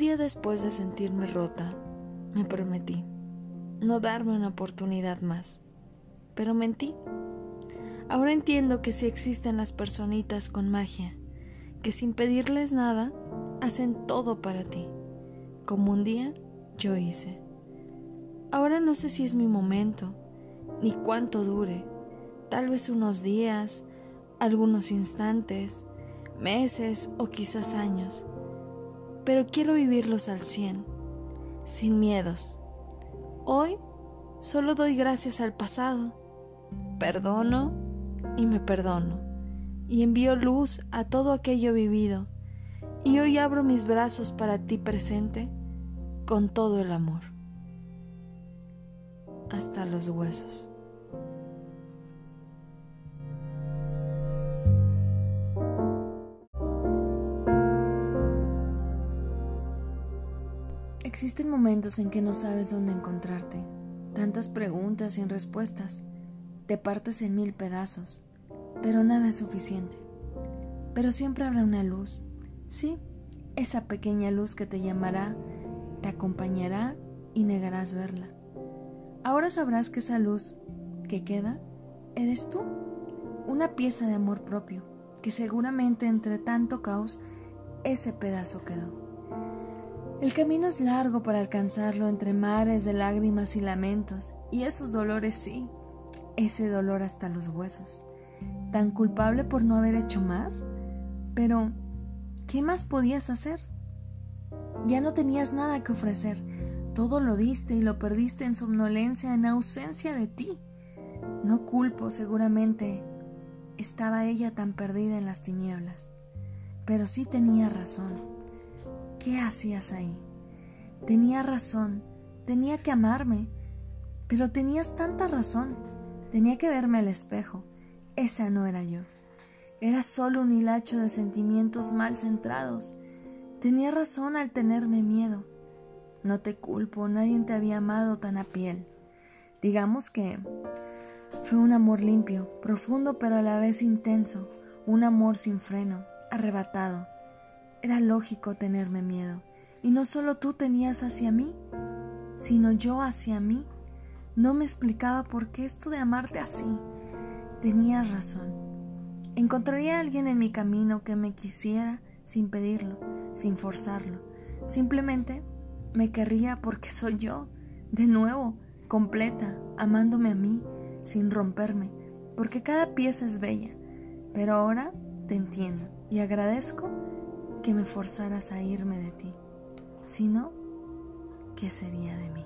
día después de sentirme rota, me prometí no darme una oportunidad más. Pero mentí. Ahora entiendo que sí existen las personitas con magia, que sin pedirles nada, hacen todo para ti, como un día yo hice. Ahora no sé si es mi momento, ni cuánto dure, tal vez unos días, algunos instantes, meses o quizás años, pero quiero vivirlos al cien, sin miedos. Hoy solo doy gracias al pasado, perdono y me perdono, y envío luz a todo aquello vivido, y hoy abro mis brazos para ti presente con todo el amor, hasta los huesos. Existen momentos en que no sabes dónde encontrarte, tantas preguntas sin respuestas, te partes en mil pedazos, pero nada es suficiente. Pero siempre habrá una luz, sí, esa pequeña luz que te llamará, te acompañará y negarás verla. Ahora sabrás que esa luz que queda eres tú, una pieza de amor propio, que seguramente entre tanto caos ese pedazo quedó. El camino es largo para alcanzarlo entre mares de lágrimas y lamentos, y esos dolores sí, ese dolor hasta los huesos. Tan culpable por no haber hecho más, pero ¿qué más podías hacer? Ya no tenías nada que ofrecer, todo lo diste y lo perdiste en somnolencia, en ausencia de ti. No culpo, seguramente estaba ella tan perdida en las tinieblas, pero sí tenía razón. ¿Qué hacías ahí? Tenía razón, tenía que amarme, pero tenías tanta razón. Tenía que verme al espejo. Esa no era yo. Era solo un hilacho de sentimientos mal centrados. Tenía razón al tenerme miedo. No te culpo, nadie te había amado tan a piel. Digamos que fue un amor limpio, profundo pero a la vez intenso, un amor sin freno, arrebatado, era lógico tenerme miedo. Y no solo tú tenías hacia mí, sino yo hacia mí. No me explicaba por qué esto de amarte así. Tenías razón. Encontraría a alguien en mi camino que me quisiera sin pedirlo, sin forzarlo. Simplemente me querría porque soy yo, de nuevo, completa, amándome a mí, sin romperme, porque cada pieza es bella. Pero ahora te entiendo y agradezco que me forzaras a irme de ti, sino, ¿qué sería de mí?